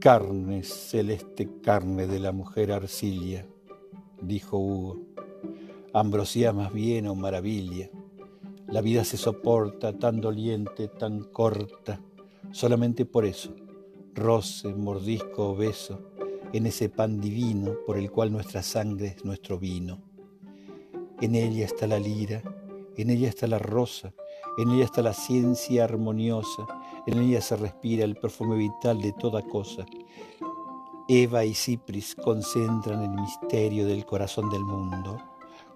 Carne, celeste carne de la mujer arcilla, dijo Hugo. Ambrosía más bien o maravilla. La vida se soporta tan doliente, tan corta, solamente por eso, roce, mordisco o beso, en ese pan divino por el cual nuestra sangre es nuestro vino. En ella está la lira, en ella está la rosa, en ella está la ciencia armoniosa, en ella se respira el perfume vital de toda cosa. Eva y Cipris concentran el misterio del corazón del mundo.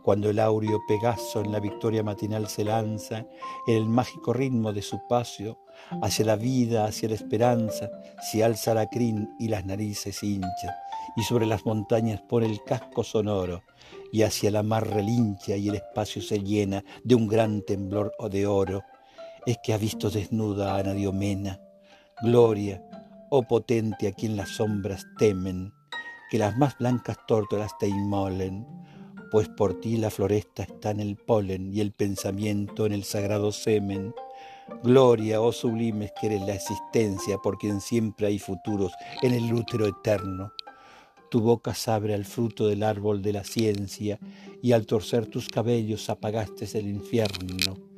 Cuando el áureo Pegaso en la victoria matinal se lanza en el mágico ritmo de su paso hacia la vida, hacia la esperanza, se alza la crin y las narices hinchan, y sobre las montañas pone el casco sonoro, y hacia la mar relincha y el espacio se llena de un gran temblor de oro, es que ha visto desnuda a Ana Diomena. Gloria, oh potente a quien las sombras temen, que las más blancas tórtolas te inmolen, pues por ti la floresta está en el polen y el pensamiento en el sagrado semen. Gloria, oh sublimes que eres la existencia, por quien siempre hay futuros en el útero eterno. Tu boca abre al fruto del árbol de la ciencia, y al torcer tus cabellos apagaste el infierno.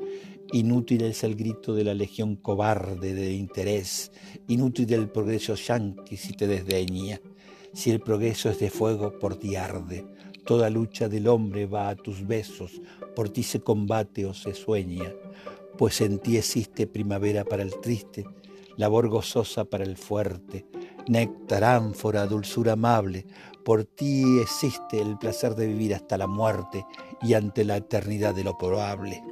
Inútil es el grito de la legión cobarde de interés, inútil el progreso yanqui si te desdeña. Si el progreso es de fuego, por ti arde. Toda lucha del hombre va a tus besos, por ti se combate o se sueña. Pues en ti existe primavera para el triste, labor gozosa para el fuerte, néctar, ánfora, dulzura amable. Por ti existe el placer de vivir hasta la muerte y ante la eternidad de lo probable.